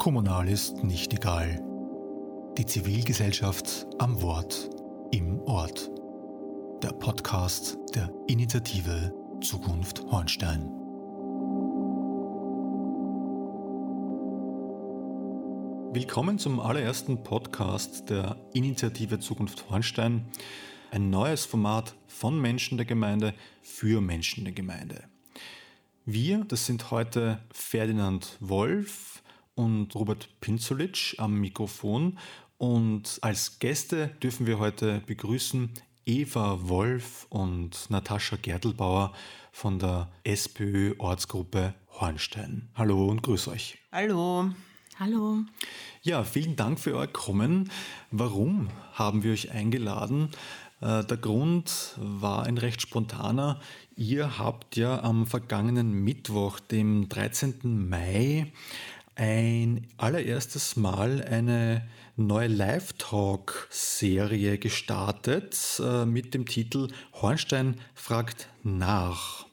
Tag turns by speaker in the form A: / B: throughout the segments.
A: Kommunal ist nicht egal. Die Zivilgesellschaft am Wort im Ort. Der Podcast der Initiative Zukunft Hornstein. Willkommen zum allerersten Podcast der Initiative Zukunft Hornstein. Ein neues Format von Menschen der Gemeinde für Menschen der Gemeinde. Wir, das sind heute Ferdinand Wolf und Robert Pinzulic am Mikrofon. Und als Gäste dürfen wir heute begrüßen Eva Wolf und Natascha Gertelbauer von der SPÖ Ortsgruppe Hornstein. Hallo und grüß euch.
B: Hallo.
C: Hallo.
A: Ja, vielen Dank für euer Kommen. Warum haben wir euch eingeladen? Äh, der Grund war ein recht spontaner. Ihr habt ja am vergangenen Mittwoch, dem 13. Mai, ein allererstes Mal eine neue Live-Talk-Serie gestartet äh, mit dem Titel Hornstein fragt nach.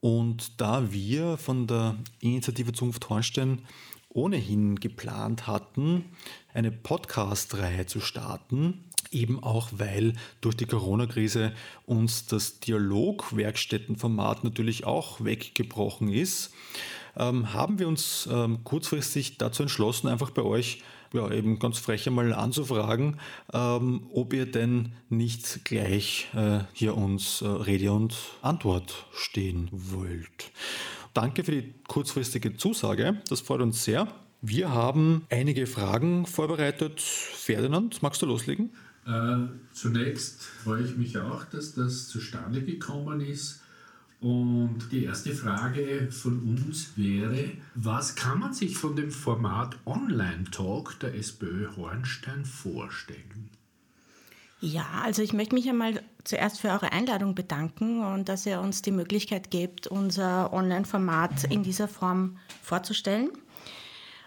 A: Und da wir von der Initiative Zunft Hornstein ohnehin geplant hatten, eine Podcast-Reihe zu starten, eben auch weil durch die Corona-Krise uns das Dialogwerkstättenformat natürlich auch weggebrochen ist, ähm, haben wir uns ähm, kurzfristig dazu entschlossen, einfach bei euch ja, eben ganz frech einmal anzufragen, ähm, ob ihr denn nicht gleich äh, hier uns äh, Rede und Antwort stehen wollt. Danke für die kurzfristige Zusage, das freut uns sehr. Wir haben einige Fragen vorbereitet. Ferdinand, magst du loslegen?
D: Äh, zunächst freue ich mich auch, dass das zustande gekommen ist. Und die erste Frage von uns wäre, was kann man sich von dem Format Online Talk der SPÖ Hornstein vorstellen?
C: Ja, also ich möchte mich einmal zuerst für eure Einladung bedanken und dass ihr uns die Möglichkeit gebt, unser Online-Format in dieser Form vorzustellen.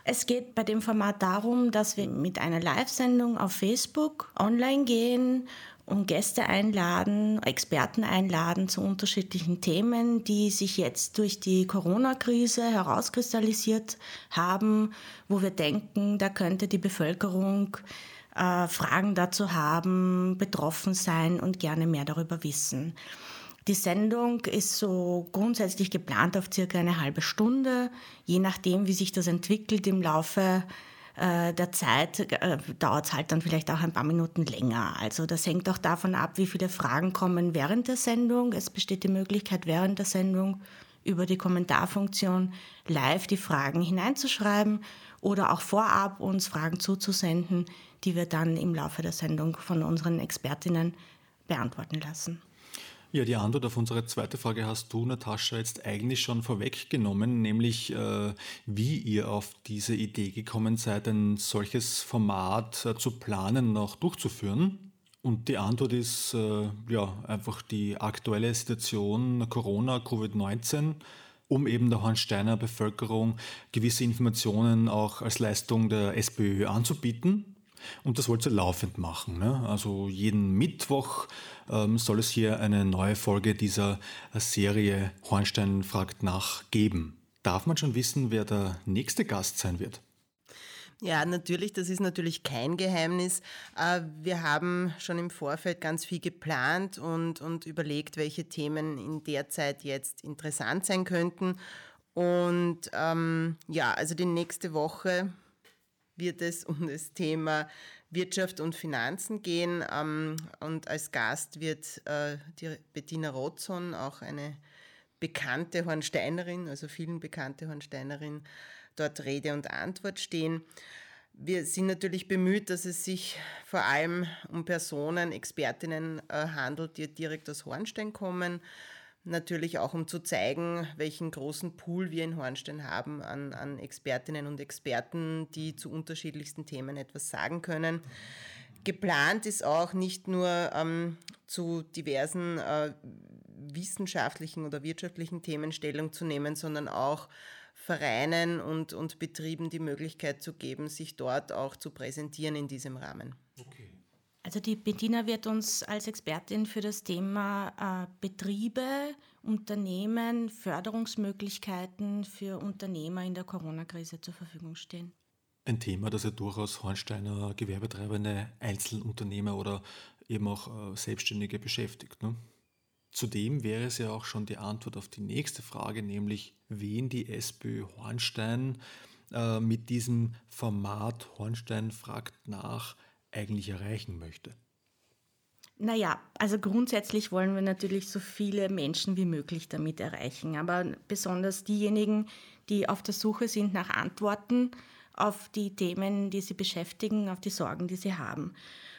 C: Es geht bei dem Format darum, dass wir mit einer Live-Sendung auf Facebook online gehen und Gäste einladen, Experten einladen zu unterschiedlichen Themen, die sich jetzt durch die Corona-Krise herauskristallisiert haben, wo wir denken, da könnte die Bevölkerung äh, Fragen dazu haben, betroffen sein und gerne mehr darüber wissen. Die Sendung ist so grundsätzlich geplant auf circa eine halbe Stunde. Je nachdem, wie sich das entwickelt im Laufe äh, der Zeit, äh, dauert es halt dann vielleicht auch ein paar Minuten länger. Also das hängt auch davon ab, wie viele Fragen kommen während der Sendung. Es besteht die Möglichkeit, während der Sendung über die Kommentarfunktion live die Fragen hineinzuschreiben oder auch vorab uns Fragen zuzusenden, die wir dann im Laufe der Sendung von unseren Expertinnen beantworten lassen.
A: Ja, die Antwort auf unsere zweite Frage hast du, Natascha, jetzt eigentlich schon vorweggenommen, nämlich äh, wie ihr auf diese Idee gekommen seid, ein solches Format äh, zu planen, noch durchzuführen. Und die Antwort ist äh, ja einfach die aktuelle Situation Corona, Covid-19 um eben der Hornsteiner Bevölkerung gewisse Informationen auch als Leistung der SPÖ anzubieten. Und das wollt ihr laufend machen. Ne? Also jeden Mittwoch ähm, soll es hier eine neue Folge dieser Serie Hornstein fragt nach geben. Darf man schon wissen, wer der nächste Gast sein wird?
B: Ja, natürlich, das ist natürlich kein Geheimnis. Äh, wir haben schon im Vorfeld ganz viel geplant und, und überlegt, welche Themen in der Zeit jetzt interessant sein könnten. Und ähm, ja, also die nächste Woche wird es um das Thema Wirtschaft und Finanzen gehen. Ähm, und als Gast wird äh, die Bettina Rotzon, auch eine bekannte Hornsteinerin, also vielen bekannte Hornsteinerin, dort Rede und Antwort stehen. Wir sind natürlich bemüht, dass es sich vor allem um Personen, Expertinnen äh, handelt, die direkt aus Hornstein kommen Natürlich auch, um zu zeigen, welchen großen Pool wir in Hornstein haben an, an Expertinnen und Experten, die zu unterschiedlichsten Themen etwas sagen können. Geplant ist auch nicht nur ähm, zu diversen äh, wissenschaftlichen oder wirtschaftlichen Themen Stellung zu nehmen, sondern auch Vereinen und, und Betrieben die Möglichkeit zu geben, sich dort auch zu präsentieren in diesem Rahmen.
C: Also die Bettina wird uns als Expertin für das Thema äh, Betriebe, Unternehmen, Förderungsmöglichkeiten für Unternehmer in der Corona-Krise zur Verfügung stehen.
A: Ein Thema, das ja durchaus Hornsteiner Gewerbetreibende Einzelunternehmer oder eben auch äh, Selbstständige beschäftigt. Ne? Zudem wäre es ja auch schon die Antwort auf die nächste Frage, nämlich wen die SPÖ Hornstein äh, mit diesem Format Hornstein fragt nach eigentlich erreichen möchte.
C: Naja, also grundsätzlich wollen wir natürlich so viele Menschen wie möglich damit erreichen, aber besonders diejenigen, die auf der Suche sind nach Antworten auf die Themen, die sie beschäftigen, auf die Sorgen, die sie haben.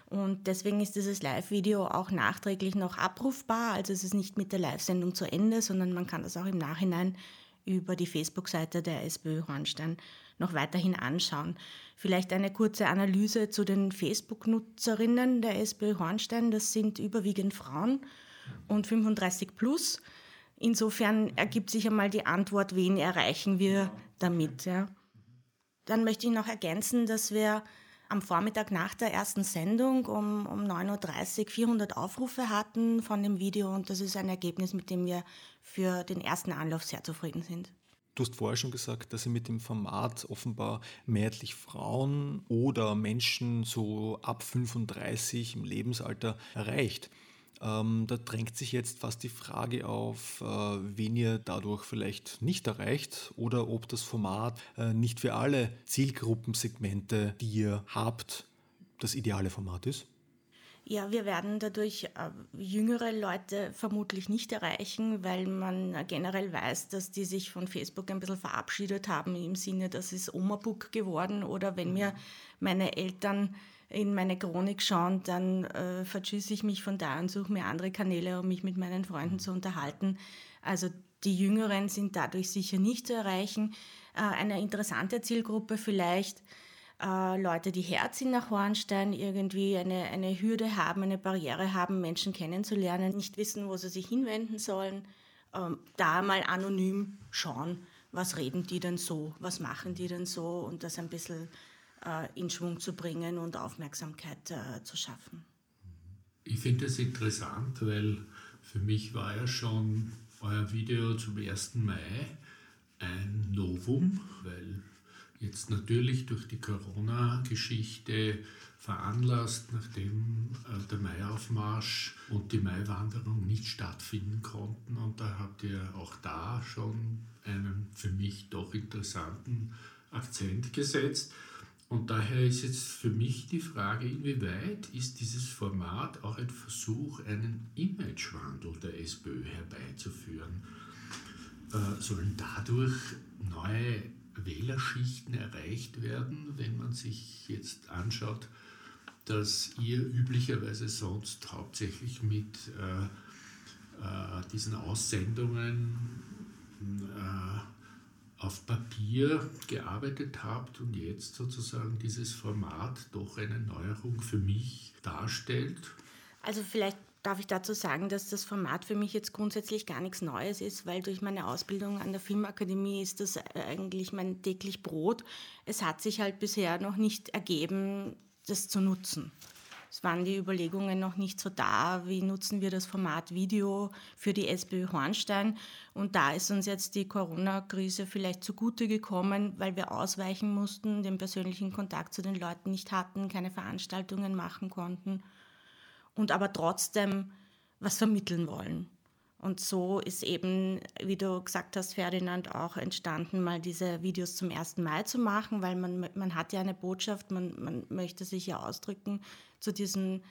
C: Und deswegen ist dieses Live-Video auch nachträglich noch abrufbar. Also es ist nicht mit der Live-Sendung zu Ende, sondern man kann das auch im Nachhinein über die Facebook-Seite der SPÖ Hornstein noch weiterhin anschauen. Vielleicht eine kurze Analyse zu den Facebook-Nutzerinnen der SPÖ Hornstein. Das sind überwiegend Frauen und 35 plus. Insofern ergibt sich einmal die Antwort, wen erreichen wir damit. Ja. Dann möchte ich noch ergänzen, dass wir am Vormittag nach der ersten Sendung um, um 9.30 Uhr 400 Aufrufe hatten von dem Video und das ist ein Ergebnis, mit dem wir für den ersten Anlauf sehr zufrieden sind.
A: Du hast vorher schon gesagt, dass ihr mit dem Format offenbar mehrheitlich Frauen oder Menschen so ab 35 im Lebensalter erreicht. Ähm, da drängt sich jetzt fast die Frage auf, äh, wen ihr dadurch vielleicht nicht erreicht oder ob das Format äh, nicht für alle Zielgruppensegmente, die ihr habt, das ideale Format ist.
C: Ja, wir werden dadurch äh, jüngere Leute vermutlich nicht erreichen, weil man generell weiß, dass die sich von Facebook ein bisschen verabschiedet haben im Sinne, das ist Oma-Book geworden oder wenn mir meine Eltern in meine Chronik schauen, dann äh, verschüsse ich mich von da und suche mir andere Kanäle, um mich mit meinen Freunden zu unterhalten. Also die Jüngeren sind dadurch sicher nicht zu erreichen. Äh, eine interessante Zielgruppe vielleicht äh, Leute, die herziehen nach Hornstein, irgendwie eine, eine Hürde haben, eine Barriere haben, Menschen kennenzulernen, nicht wissen, wo sie sich hinwenden sollen, ähm, da mal anonym schauen, was reden die denn so, was machen die denn so und das ein bisschen in Schwung zu bringen und Aufmerksamkeit äh, zu schaffen.
D: Ich finde es interessant, weil für mich war ja schon euer Video zum 1. Mai ein Novum, weil jetzt natürlich durch die Corona-Geschichte veranlasst, nachdem äh, der Maiaufmarsch und die Maiwanderung nicht stattfinden konnten. Und da habt ihr auch da schon einen für mich doch interessanten Akzent gesetzt. Und daher ist jetzt für mich die Frage, inwieweit ist dieses Format auch ein Versuch, einen Imagewandel der SPÖ herbeizuführen? Äh, sollen dadurch neue Wählerschichten erreicht werden, wenn man sich jetzt anschaut, dass ihr üblicherweise sonst hauptsächlich mit äh, äh, diesen Aussendungen äh, auf Papier gearbeitet habt und jetzt sozusagen dieses Format doch eine Neuerung für mich darstellt?
C: Also vielleicht darf ich dazu sagen, dass das Format für mich jetzt grundsätzlich gar nichts Neues ist, weil durch meine Ausbildung an der Filmakademie ist das eigentlich mein täglich Brot. Es hat sich halt bisher noch nicht ergeben, das zu nutzen. Es waren die Überlegungen noch nicht so da, wie nutzen wir das Format Video für die SPÖ Hornstein. Und da ist uns jetzt die Corona-Krise vielleicht zugute gekommen, weil wir ausweichen mussten, den persönlichen Kontakt zu den Leuten nicht hatten, keine Veranstaltungen machen konnten und aber trotzdem was vermitteln wollen. Und so ist eben, wie du gesagt hast, Ferdinand, auch entstanden, mal diese Videos zum 1. Mai zu machen, weil man, man hat ja eine Botschaft, man, man möchte sich ja ausdrücken zu diesem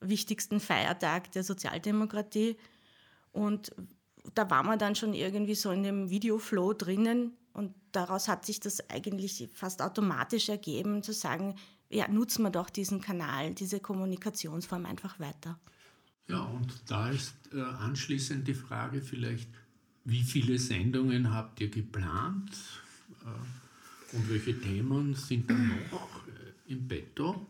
C: wichtigsten Feiertag der Sozialdemokratie. Und da war man dann schon irgendwie so in dem Videoflow drinnen und daraus hat sich das eigentlich fast automatisch ergeben, zu sagen, ja, nutzen wir doch diesen Kanal, diese Kommunikationsform einfach weiter.
D: Ja, und da ist äh, anschließend die Frage vielleicht, wie viele Sendungen habt ihr geplant äh, und welche Themen sind da noch äh, im Betto?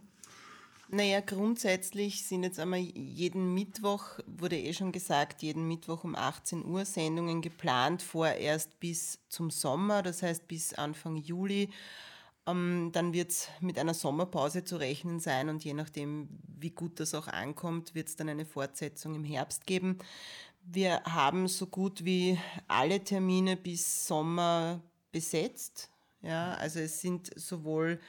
B: Naja, grundsätzlich sind jetzt einmal jeden Mittwoch, wurde eh schon gesagt, jeden Mittwoch um 18 Uhr Sendungen geplant, vorerst bis zum Sommer, das heißt bis Anfang Juli. Ähm, dann wird es mit einer Sommerpause zu rechnen sein und je nachdem, wie gut das auch ankommt, wird es dann eine Fortsetzung im Herbst geben. Wir haben so gut wie alle Termine bis Sommer besetzt. Ja, also es sind sowohl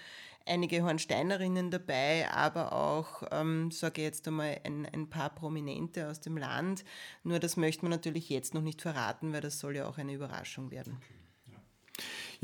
B: einige Hornsteinerinnen dabei, aber auch, ähm, sage ich jetzt einmal, ein, ein paar Prominente aus dem Land. Nur das möchte man natürlich jetzt noch nicht verraten, weil das soll ja auch eine Überraschung werden.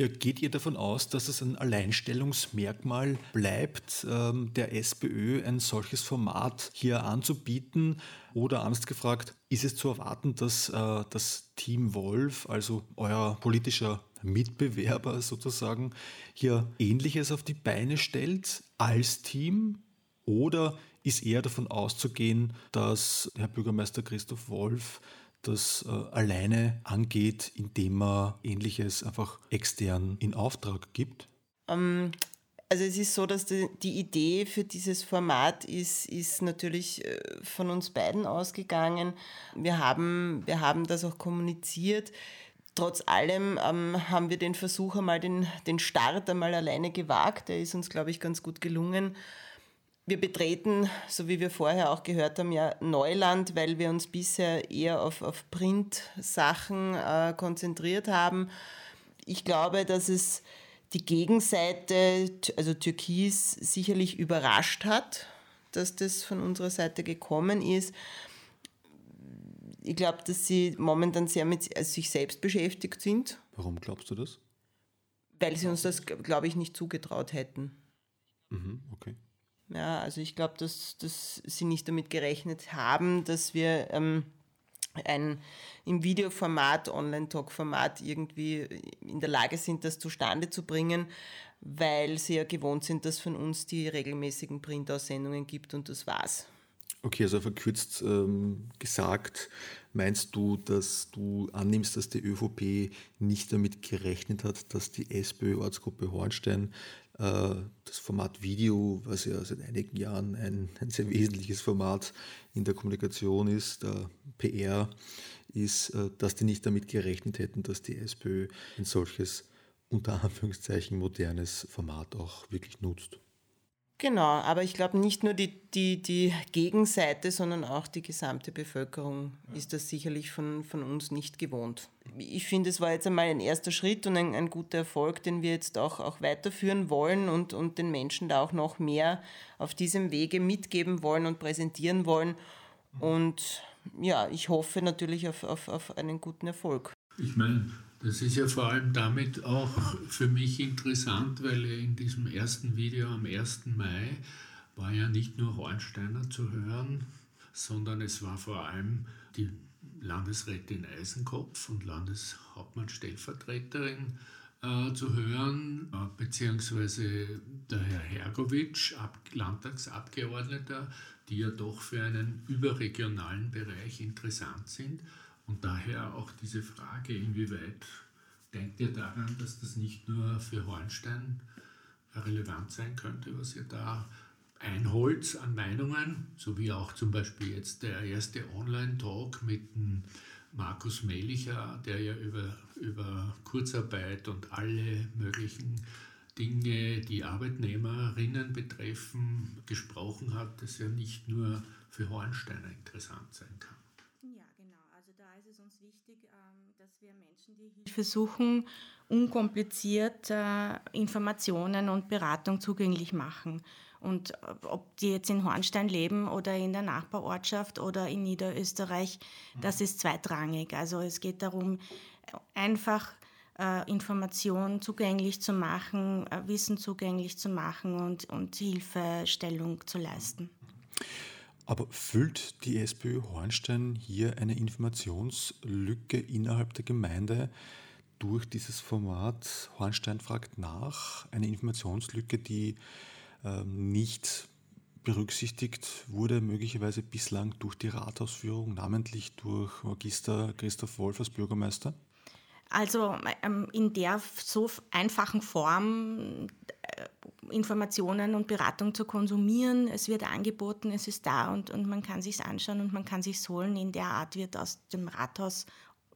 A: Ja, geht ihr davon aus, dass es ein Alleinstellungsmerkmal bleibt, ähm, der SPÖ ein solches Format hier anzubieten? Oder anders gefragt, ist es zu erwarten, dass äh, das Team Wolf, also euer politischer Mitbewerber sozusagen, hier Ähnliches auf die Beine stellt als Team? Oder ist eher davon auszugehen, dass Herr Bürgermeister Christoph Wolf das äh, alleine angeht, indem er ähnliches einfach extern in Auftrag gibt?
B: Ähm, also es ist so, dass die, die, Idee für dieses Format ist, ist natürlich äh, von uns beiden ausgegangen. Wir haben, wir haben das auch kommuniziert. Trotz allem ähm, haben wir den Versuch einmal, den, den Start einmal alleine gewagt. Der ist uns, glaube ich, ganz gut gelungen. Wir betreten, so wie wir vorher auch gehört haben, ja Neuland, weil wir uns bisher eher auf, auf Print-Sachen äh, konzentriert haben. Ich glaube, dass es die Gegenseite, also Türkis, sicherlich überrascht hat, dass das von unserer Seite gekommen ist. Ich glaube, dass sie momentan sehr mit sich selbst beschäftigt sind.
A: Warum glaubst du das?
B: Weil sie uns das, glaube ich, nicht zugetraut hätten.
A: Mhm, okay.
B: Ja, also ich glaube, dass, dass sie nicht damit gerechnet haben, dass wir ähm, ein im Videoformat, Online-Talk-Format irgendwie in der Lage sind, das zustande zu bringen, weil sie ja gewohnt sind, dass von uns die regelmäßigen Printaussendungen gibt und das war's.
A: Okay, also verkürzt ähm, gesagt, meinst du, dass du annimmst, dass die ÖVP nicht damit gerechnet hat, dass die SPÖ-Ortsgruppe Hornstein das Format Video, was ja seit einigen Jahren ein, ein sehr wesentliches Format in der Kommunikation ist, der PR, ist, äh, dass die nicht damit gerechnet hätten, dass die SPÖ ein solches unter Anführungszeichen modernes Format auch wirklich nutzt.
B: Genau, aber ich glaube nicht nur die, die, die Gegenseite, sondern auch die gesamte Bevölkerung ist das sicherlich von, von uns nicht gewohnt. Ich finde, es war jetzt einmal ein erster Schritt und ein, ein guter Erfolg, den wir jetzt auch, auch weiterführen wollen und, und den Menschen da auch noch mehr auf diesem Wege mitgeben wollen und präsentieren wollen. Und ja, ich hoffe natürlich auf, auf, auf einen guten Erfolg.
D: Ich meine, das ist ja vor allem damit auch für mich interessant, weil in diesem ersten Video am 1. Mai war ja nicht nur Hornsteiner zu hören, sondern es war vor allem die Landesrätin Eisenkopf und Landeshauptmann-Stellvertreterin äh, zu hören, äh, beziehungsweise der Herr Hergovic, Ab Landtagsabgeordneter, die ja doch für einen überregionalen Bereich interessant sind. Und daher auch diese Frage, inwieweit denkt ihr daran, dass das nicht nur für Hornstein relevant sein könnte, was ihr da einholt an Meinungen, so wie auch zum Beispiel jetzt der erste Online-Talk mit dem Markus Melicher, der ja über, über Kurzarbeit und alle möglichen Dinge, die Arbeitnehmerinnen betreffen, gesprochen hat, das ja nicht nur für Hornsteiner interessant sein kann.
C: Versuchen, unkompliziert äh, Informationen und Beratung zugänglich machen. Und äh, ob die jetzt in Hornstein leben oder in der Nachbarortschaft oder in Niederösterreich, das ist zweitrangig. Also es geht darum, einfach äh, Informationen zugänglich zu machen, äh, Wissen zugänglich zu machen und, und Hilfestellung zu leisten.
A: Aber füllt die SPÖ Hornstein hier eine Informationslücke innerhalb der Gemeinde durch dieses Format Hornstein fragt nach? Eine Informationslücke, die ähm, nicht berücksichtigt wurde, möglicherweise bislang durch die Rathausführung, namentlich durch Magister Christoph Wolf als Bürgermeister?
C: Also ähm, in der so einfachen Form äh, Informationen und Beratung zu konsumieren. Es wird angeboten, es ist da und, und man kann sich anschauen und man kann sich holen. In der Art wird aus dem Rathaus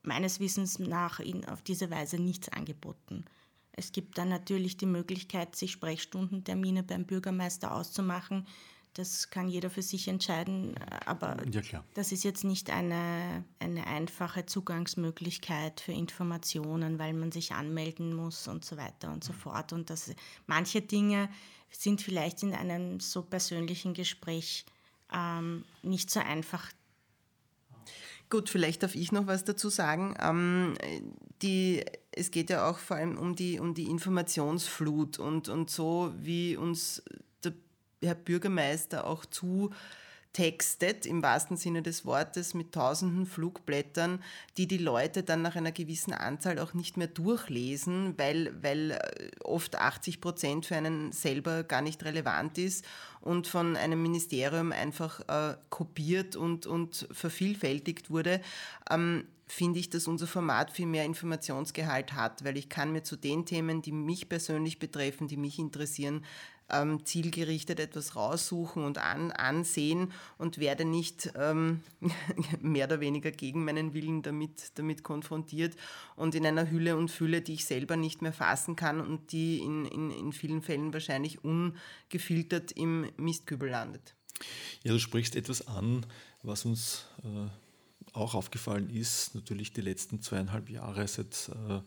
C: meines Wissens nach in, auf diese Weise nichts angeboten. Es gibt dann natürlich die Möglichkeit, sich Sprechstundentermine beim Bürgermeister auszumachen. Das kann jeder für sich entscheiden, aber ja, das ist jetzt nicht eine, eine einfache Zugangsmöglichkeit für Informationen, weil man sich anmelden muss und so weiter und so fort. Und das, manche Dinge sind vielleicht in einem so persönlichen Gespräch ähm, nicht so einfach
B: Gut, vielleicht darf ich noch was dazu sagen. Ähm, die, es geht ja auch vor allem um die, um die Informationsflut und, und so, wie uns Herr Bürgermeister auch zu textet, im wahrsten Sinne des Wortes, mit tausenden Flugblättern, die die Leute dann nach einer gewissen Anzahl auch nicht mehr durchlesen, weil, weil äh, oft 80 Prozent für einen selber gar nicht relevant ist und von einem Ministerium einfach äh, kopiert und, und vervielfältigt wurde. Ähm, finde ich, dass unser Format viel mehr Informationsgehalt hat, weil ich kann mir zu den Themen, die mich persönlich betreffen, die mich interessieren, ähm, zielgerichtet etwas raussuchen und an, ansehen und werde nicht ähm, mehr oder weniger gegen meinen Willen damit, damit konfrontiert und in einer Hülle und Fülle, die ich selber nicht mehr fassen kann und die in, in, in vielen Fällen wahrscheinlich ungefiltert im Mistkübel landet.
A: Ja, du sprichst etwas an, was uns äh, auch aufgefallen ist, natürlich die letzten zweieinhalb Jahre seit äh,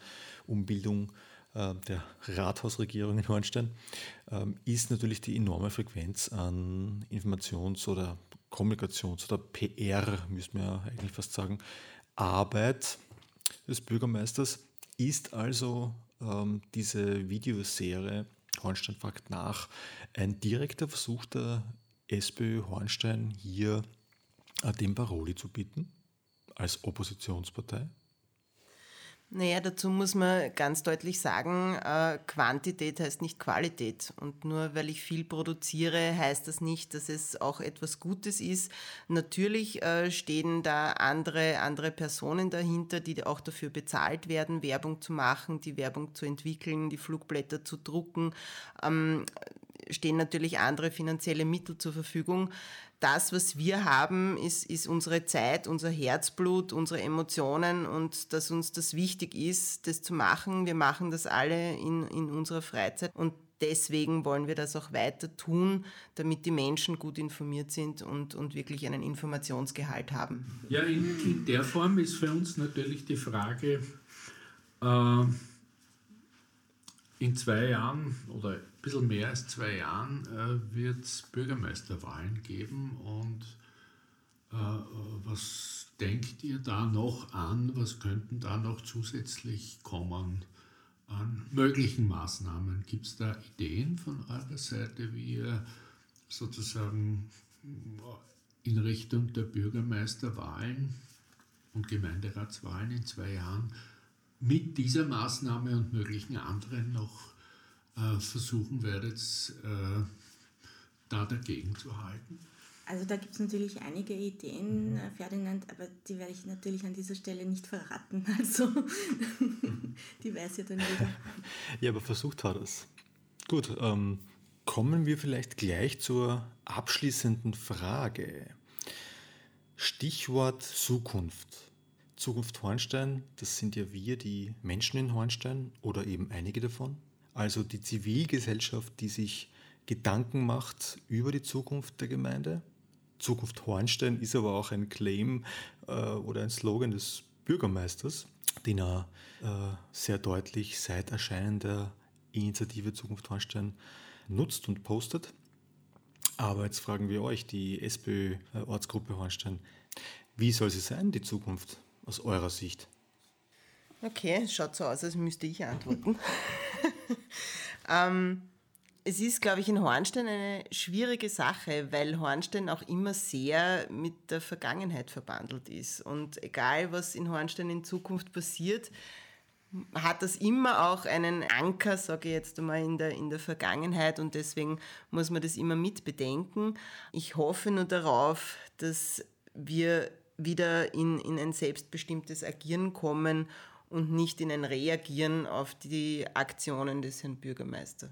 A: Umbildung der Rathausregierung in Hornstein, ähm, ist natürlich die enorme Frequenz an Informations- oder Kommunikations- oder PR, müssen wir ja eigentlich fast sagen, Arbeit des Bürgermeisters. Ist also ähm, diese Videoserie Hornstein fragt nach ein direkter Versuch der SPÖ Hornstein hier äh, dem Paroli zu bieten als Oppositionspartei?
B: Naja, dazu muss man ganz deutlich sagen, äh, Quantität heißt nicht Qualität. Und nur weil ich viel produziere, heißt das nicht, dass es auch etwas Gutes ist. Natürlich äh, stehen da andere, andere Personen dahinter, die auch dafür bezahlt werden, Werbung zu machen, die Werbung zu entwickeln, die Flugblätter zu drucken. Ähm, stehen natürlich andere finanzielle Mittel zur Verfügung das, was wir haben, ist, ist unsere Zeit, unser Herzblut, unsere Emotionen und dass uns das wichtig ist, das zu machen. Wir machen das alle in, in unserer Freizeit und deswegen wollen wir das auch weiter tun, damit die Menschen gut informiert sind und, und wirklich einen Informationsgehalt haben.
D: Ja, in, in der Form ist für uns natürlich die Frage, äh, in zwei Jahren oder bisschen mehr als zwei Jahren äh, wird es Bürgermeisterwahlen geben und äh, was denkt ihr da noch an? Was könnten da noch zusätzlich kommen an möglichen Maßnahmen? Gibt es da Ideen von eurer Seite, wie ihr sozusagen in Richtung der Bürgermeisterwahlen und Gemeinderatswahlen in zwei Jahren mit dieser Maßnahme und möglichen anderen noch äh, versuchen werdet, äh, da dagegen zu halten?
C: Also da gibt es natürlich einige Ideen, mhm. Ferdinand, aber die werde ich natürlich an dieser Stelle nicht verraten. Also die weiß ja dann jeder.
A: Ja, aber versucht hat es. Gut, ähm, kommen wir vielleicht gleich zur abschließenden Frage. Stichwort Zukunft. Zukunft Hornstein, das sind ja wir, die Menschen in Hornstein oder eben einige davon. Also die Zivilgesellschaft, die sich Gedanken macht über die Zukunft der Gemeinde. Zukunft Hornstein ist aber auch ein Claim äh, oder ein Slogan des Bürgermeisters, den er äh, sehr deutlich seit Erscheinen der Initiative Zukunft Hornstein nutzt und postet. Aber jetzt fragen wir euch, die SPÖ-Ortsgruppe Hornstein, wie soll sie sein, die Zukunft? aus eurer Sicht?
B: Okay, schaut so aus, als müsste ich antworten. ähm, es ist, glaube ich, in Hornstein eine schwierige Sache, weil Hornstein auch immer sehr mit der Vergangenheit verbandelt ist. Und egal, was in Hornstein in Zukunft passiert, hat das immer auch einen Anker, sage ich jetzt einmal, in der, in der Vergangenheit und deswegen muss man das immer mit bedenken. Ich hoffe nur darauf, dass wir wieder in, in ein selbstbestimmtes Agieren kommen und nicht in ein Reagieren auf die Aktionen des Herrn Bürgermeisters.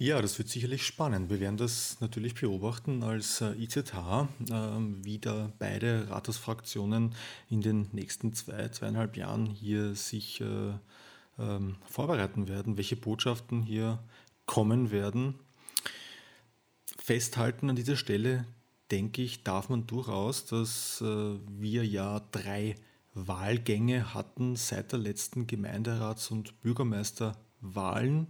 A: Ja, das wird sicherlich spannend. Wir werden das natürlich beobachten als IZH, äh, wie da beide Rathausfraktionen in den nächsten zwei, zweieinhalb Jahren hier sich äh, ähm, vorbereiten werden, welche Botschaften hier kommen werden festhalten an dieser Stelle, denke ich, darf man durchaus, dass äh, wir ja drei Wahlgänge hatten seit der letzten Gemeinderats- und Bürgermeisterwahlen.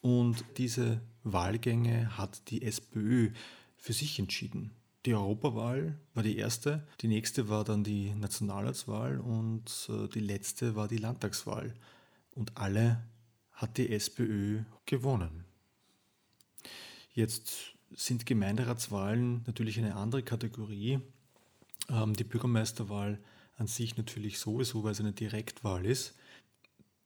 A: Und diese Wahlgänge hat die SPÖ für sich entschieden. Die Europawahl war die erste, die nächste war dann die Nationalratswahl und äh, die letzte war die Landtagswahl. Und alle hat die SPÖ gewonnen. Jetzt sind Gemeinderatswahlen natürlich eine andere Kategorie. Ähm, die Bürgermeisterwahl an sich natürlich sowieso, weil es eine Direktwahl ist.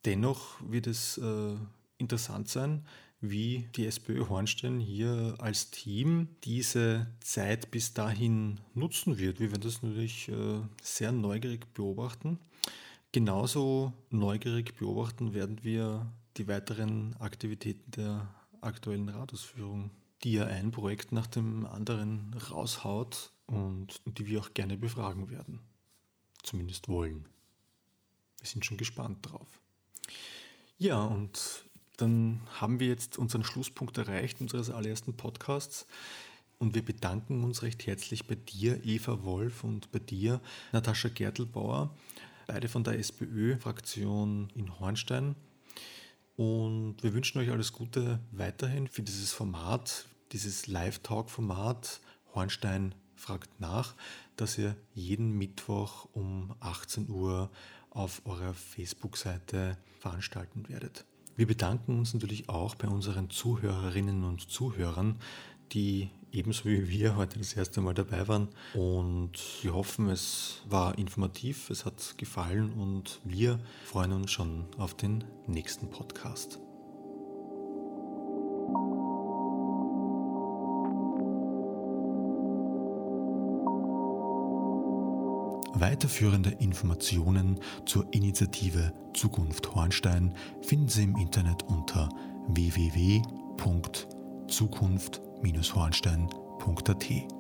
A: Dennoch wird es äh, interessant sein, wie die SPÖ Hornstein hier als Team diese Zeit bis dahin nutzen wird. Wir werden das natürlich äh, sehr neugierig beobachten. Genauso neugierig beobachten werden wir die weiteren Aktivitäten der aktuellen Rathausführung, die ja ein Projekt nach dem anderen raushaut und die wir auch gerne befragen werden. Zumindest wollen. Wir sind schon gespannt drauf. Ja, und dann haben wir jetzt unseren Schlusspunkt erreicht unseres allerersten Podcasts. Und wir bedanken uns recht herzlich bei dir, Eva Wolf, und bei dir, Natascha Gertelbauer, beide von der SPÖ-Fraktion in Hornstein. Und wir wünschen euch alles Gute weiterhin für dieses Format, dieses Live-Talk-Format Hornstein fragt nach, das ihr jeden Mittwoch um 18 Uhr auf eurer Facebook-Seite veranstalten werdet. Wir bedanken uns natürlich auch bei unseren Zuhörerinnen und Zuhörern, die ebenso wie wir heute das erste Mal dabei waren. Und wir hoffen, es war informativ, es hat gefallen und wir freuen uns schon auf den nächsten Podcast. Weiterführende Informationen zur Initiative Zukunft Hornstein finden Sie im Internet unter www.zukunft-hornstein.at.